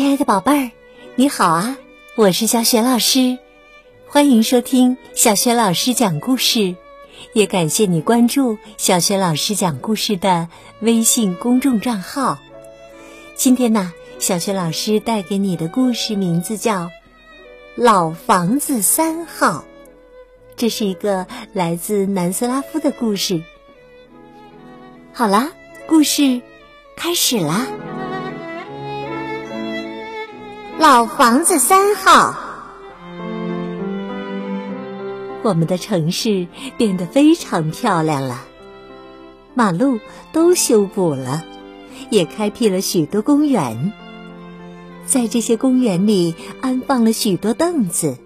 亲爱的宝贝儿，你好啊！我是小雪老师，欢迎收听小雪老师讲故事，也感谢你关注小雪老师讲故事的微信公众账号。今天呢，小雪老师带给你的故事名字叫《老房子三号》，这是一个来自南斯拉夫的故事。好啦，故事开始啦！老房子三号，我们的城市变得非常漂亮了，马路都修补了，也开辟了许多公园。在这些公园里安放了许多凳子，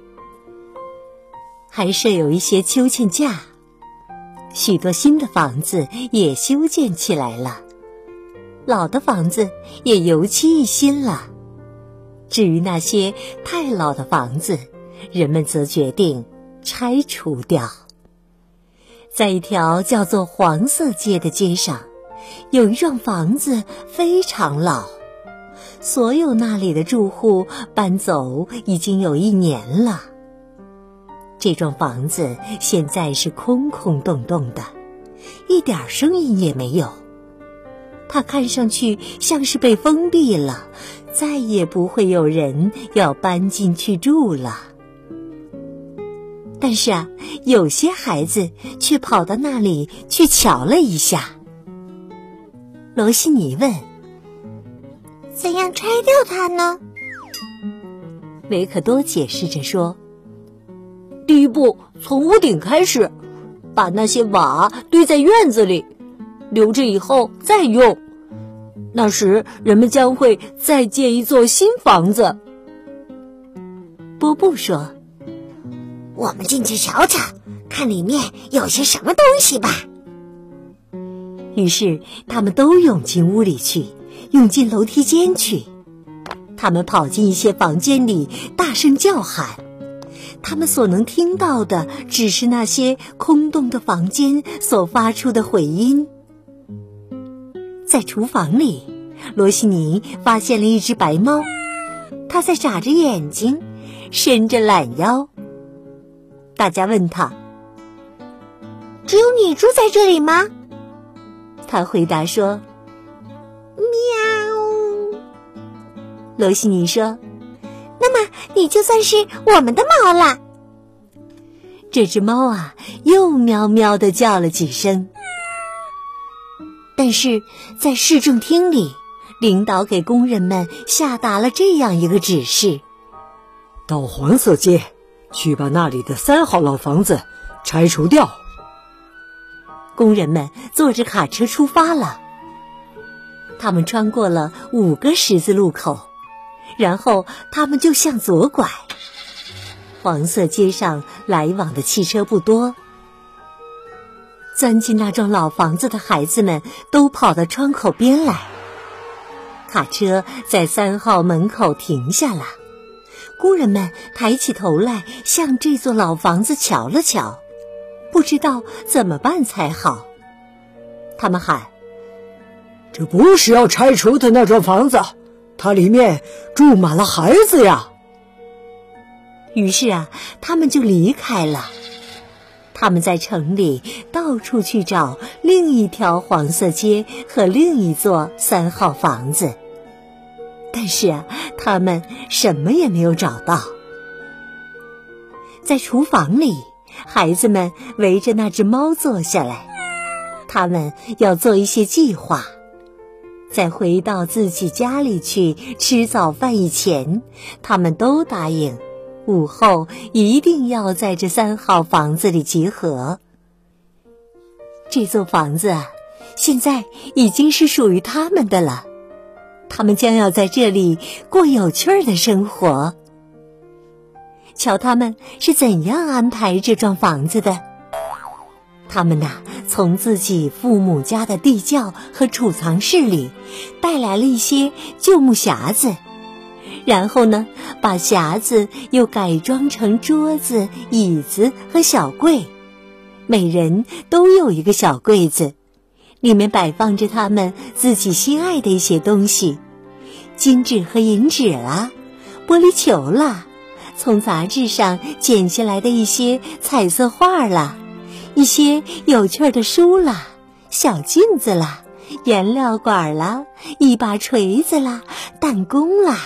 还设有一些秋千架。许多新的房子也修建起来了，老的房子也油漆一新了。至于那些太老的房子，人们则决定拆除掉。在一条叫做黄色街的街上，有一幢房子非常老，所有那里的住户搬走已经有一年了。这幢房子现在是空空洞洞的，一点声音也没有。它看上去像是被封闭了。再也不会有人要搬进去住了。但是啊，有些孩子却跑到那里去瞧了一下。罗西尼问：“怎样拆掉它呢？”维克多解释着说：“第一步，从屋顶开始，把那些瓦堆在院子里，留着以后再用。”那时，人们将会再建一座新房子。波布说：“我们进去瞧瞧，看里面有些什么东西吧。”于是，他们都涌进屋里去，涌进楼梯间去。他们跑进一些房间里，大声叫喊。他们所能听到的，只是那些空洞的房间所发出的回音。在厨房里，罗西尼发现了一只白猫，它在眨着眼睛，伸着懒腰。大家问他：“只有你住在这里吗？”他回答说：“喵。”罗西尼说：“那么你就算是我们的猫了。”这只猫啊，又喵喵的叫了几声。但是在市政厅里，领导给工人们下达了这样一个指示：到黄色街去把那里的三号老房子拆除掉。工人们坐着卡车出发了。他们穿过了五个十字路口，然后他们就向左拐。黄色街上来往的汽车不多。钻进那幢老房子的孩子们都跑到窗口边来。卡车在三号门口停下了，工人们抬起头来向这座老房子瞧了瞧，不知道怎么办才好。他们喊：“这不是要拆除的那幢房子，它里面住满了孩子呀！”于是啊，他们就离开了。他们在城里到处去找另一条黄色街和另一座三号房子，但是啊，他们什么也没有找到。在厨房里，孩子们围着那只猫坐下来，他们要做一些计划，在回到自己家里去吃早饭以前，他们都答应。午后一定要在这三号房子里集合。这座房子啊，现在已经是属于他们的了。他们将要在这里过有趣儿的生活。瞧，他们是怎样安排这幢房子的？他们呐，从自己父母家的地窖和储藏室里带来了一些旧木匣子。然后呢，把匣子又改装成桌子、椅子和小柜，每人都有一个小柜子，里面摆放着他们自己心爱的一些东西，金纸和银纸啦，玻璃球啦，从杂志上剪下来的一些彩色画啦，一些有趣的书啦，小镜子啦，颜料管啦，一把锤子啦，弹弓啦。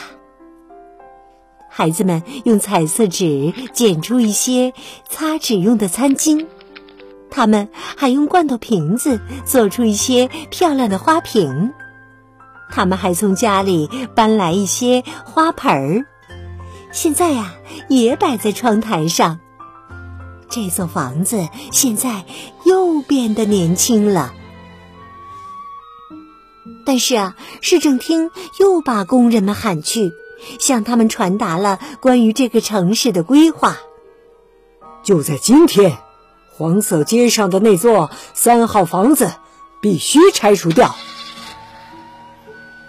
孩子们用彩色纸剪出一些擦纸用的餐巾，他们还用罐头瓶子做出一些漂亮的花瓶。他们还从家里搬来一些花盆儿，现在呀也摆在窗台上。这座房子现在又变得年轻了。但是啊，市政厅又把工人们喊去，向他们传达了关于这个城市的规划。就在今天，黄色街上的那座三号房子必须拆除掉。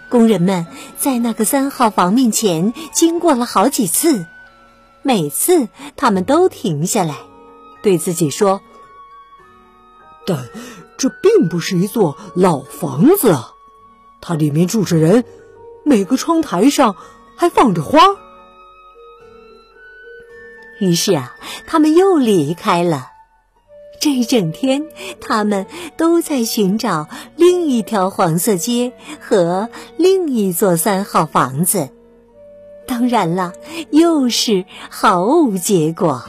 工人们在那个三号房面前经过了好几次，每次他们都停下来，对自己说：“但这并不是一座老房子啊，它里面住着人，每个窗台上还放着花。”于是啊，他们又离开了。这一整天，他们都在寻找另一条黄色街和另一座三号房子。当然了，又是毫无结果。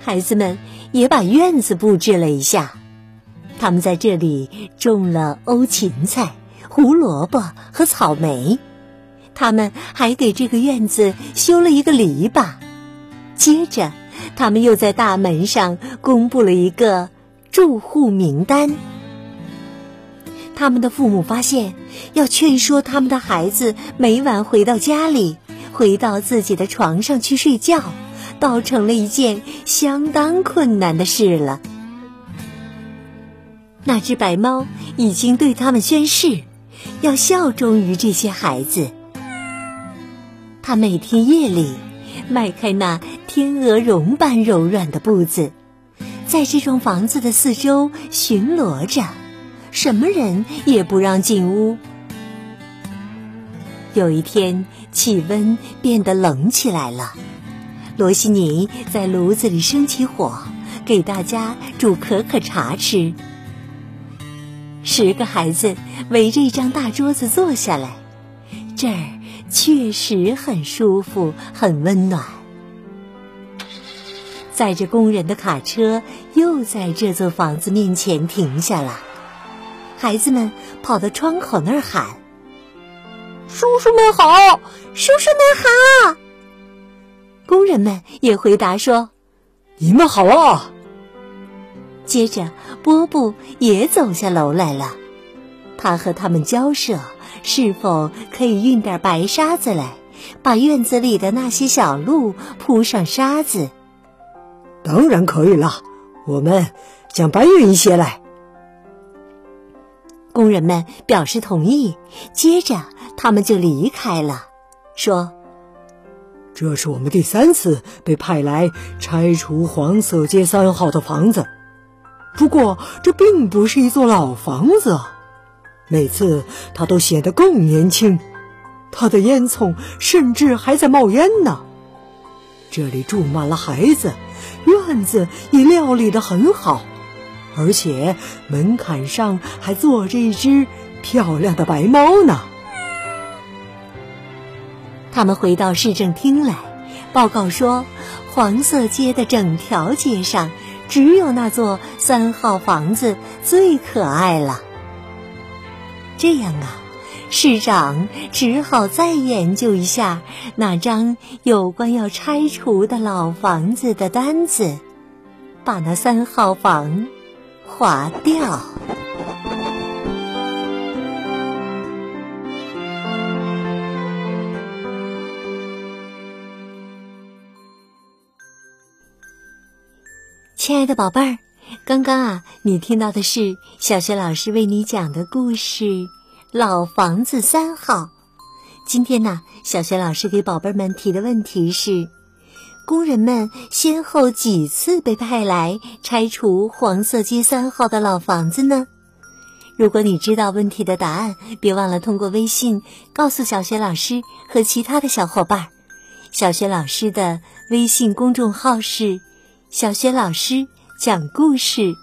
孩子们也把院子布置了一下，他们在这里种了欧芹菜、胡萝卜和草莓。他们还给这个院子修了一个篱笆。接着。他们又在大门上公布了一个住户名单。他们的父母发现，要劝说他们的孩子每晚回到家里，回到自己的床上去睡觉，倒成了一件相当困难的事了。那只白猫已经对他们宣誓，要效忠于这些孩子。他每天夜里。迈开那天鹅绒般柔软的步子，在这幢房子的四周巡逻着，什么人也不让进屋。有一天，气温变得冷起来了，罗西尼在炉子里生起火，给大家煮可可茶吃。十个孩子围着一张大桌子坐下来，这儿。确实很舒服，很温暖。载着工人的卡车又在这座房子面前停下了。孩子们跑到窗口那儿喊：“叔叔们好，叔叔们好！”工人们也回答说：“你们好啊！”接着，波布也走下楼来了，他和他们交涉。是否可以运点白沙子来，把院子里的那些小路铺上沙子？当然可以了，我们将搬运一些来。工人们表示同意，接着他们就离开了，说：“这是我们第三次被派来拆除黄色街三号的房子，不过这并不是一座老房子。”每次他都显得更年轻，他的烟囱甚至还在冒烟呢。这里住满了孩子，院子也料理得很好，而且门槛上还坐着一只漂亮的白猫呢。他们回到市政厅来，报告说，黄色街的整条街上，只有那座三号房子最可爱了。这样啊，市长只好再研究一下那张有关要拆除的老房子的单子，把那三号房划掉。亲爱的宝贝儿。刚刚啊，你听到的是小学老师为你讲的故事《老房子三号》。今天呢，小学老师给宝贝们提的问题是：工人们先后几次被派来拆除黄色街三号的老房子呢？如果你知道问题的答案，别忘了通过微信告诉小雪老师和其他的小伙伴。小学老师的微信公众号是“小学老师讲故事”，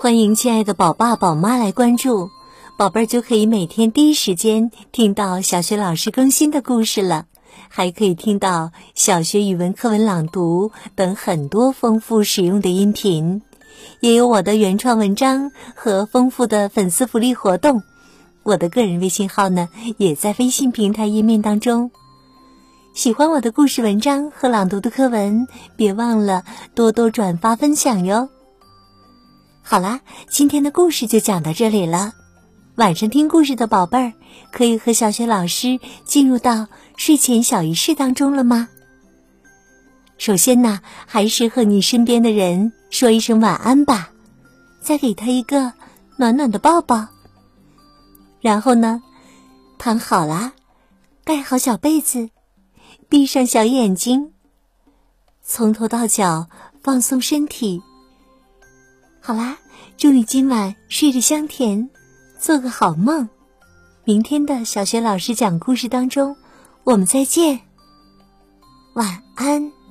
欢迎亲爱的宝爸宝妈来关注，宝贝儿就可以每天第一时间听到小学老师更新的故事了，还可以听到小学语文课文朗读等很多丰富实用的音频。也有我的原创文章和丰富的粉丝福利活动，我的个人微信号呢也在微信平台页面当中。喜欢我的故事文章和朗读的课文，别忘了多多转发分享哟。好啦，今天的故事就讲到这里了。晚上听故事的宝贝儿，可以和小雪老师进入到睡前小仪式当中了吗？首先呢，还是和你身边的人说一声晚安吧，再给他一个暖暖的抱抱。然后呢，躺好啦，盖好小被子，闭上小眼睛，从头到脚放松身体。好啦，祝你今晚睡得香甜，做个好梦。明天的小学老师讲故事当中，我们再见。晚安。